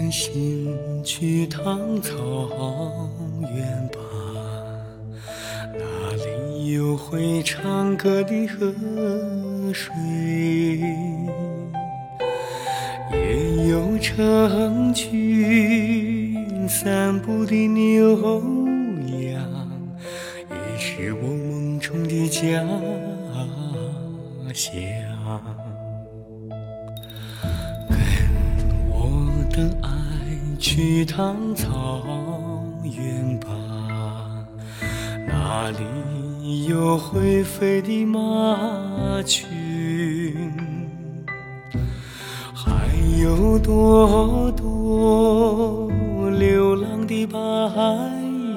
远行去趟草原吧，那里有会唱歌的河水，也有成群散步的牛羊，也是我梦中的家乡。爱去趟草原吧，那里有会飞的马群，还有朵朵流浪的白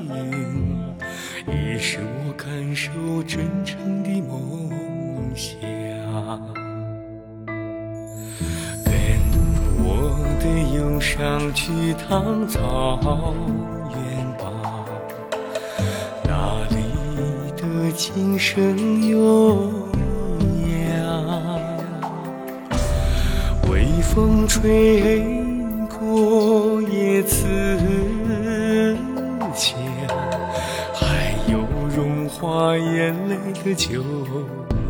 云，也是我感受真诚的梦想。上去趟草原吧，那里的琴声悠扬，微风吹过叶子香，还有融化眼泪的酒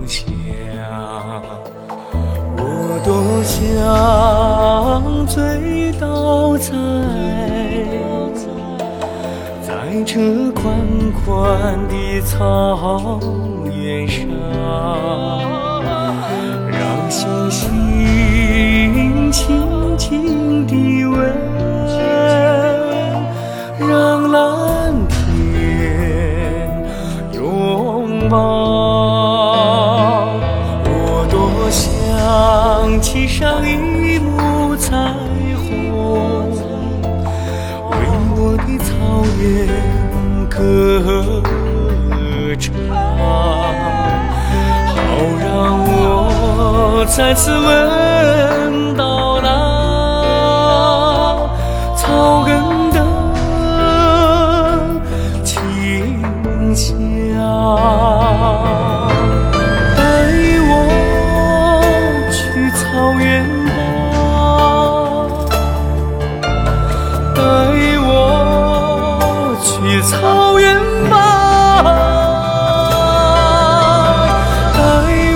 香。我多想在这宽宽的草原上，让星星轻轻地问，让蓝天拥抱。我多想骑上一幕彩天歌唱，好让我再次闻到草原吧，带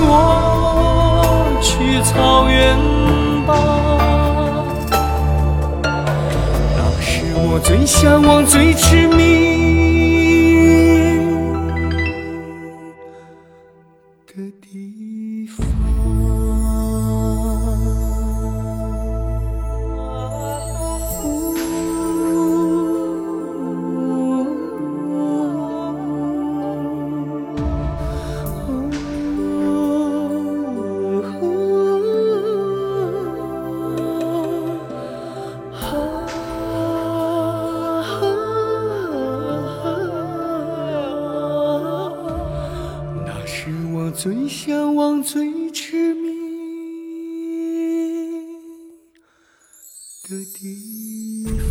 我去草原吧，那是我最向往、最痴最向往、最痴迷的地方。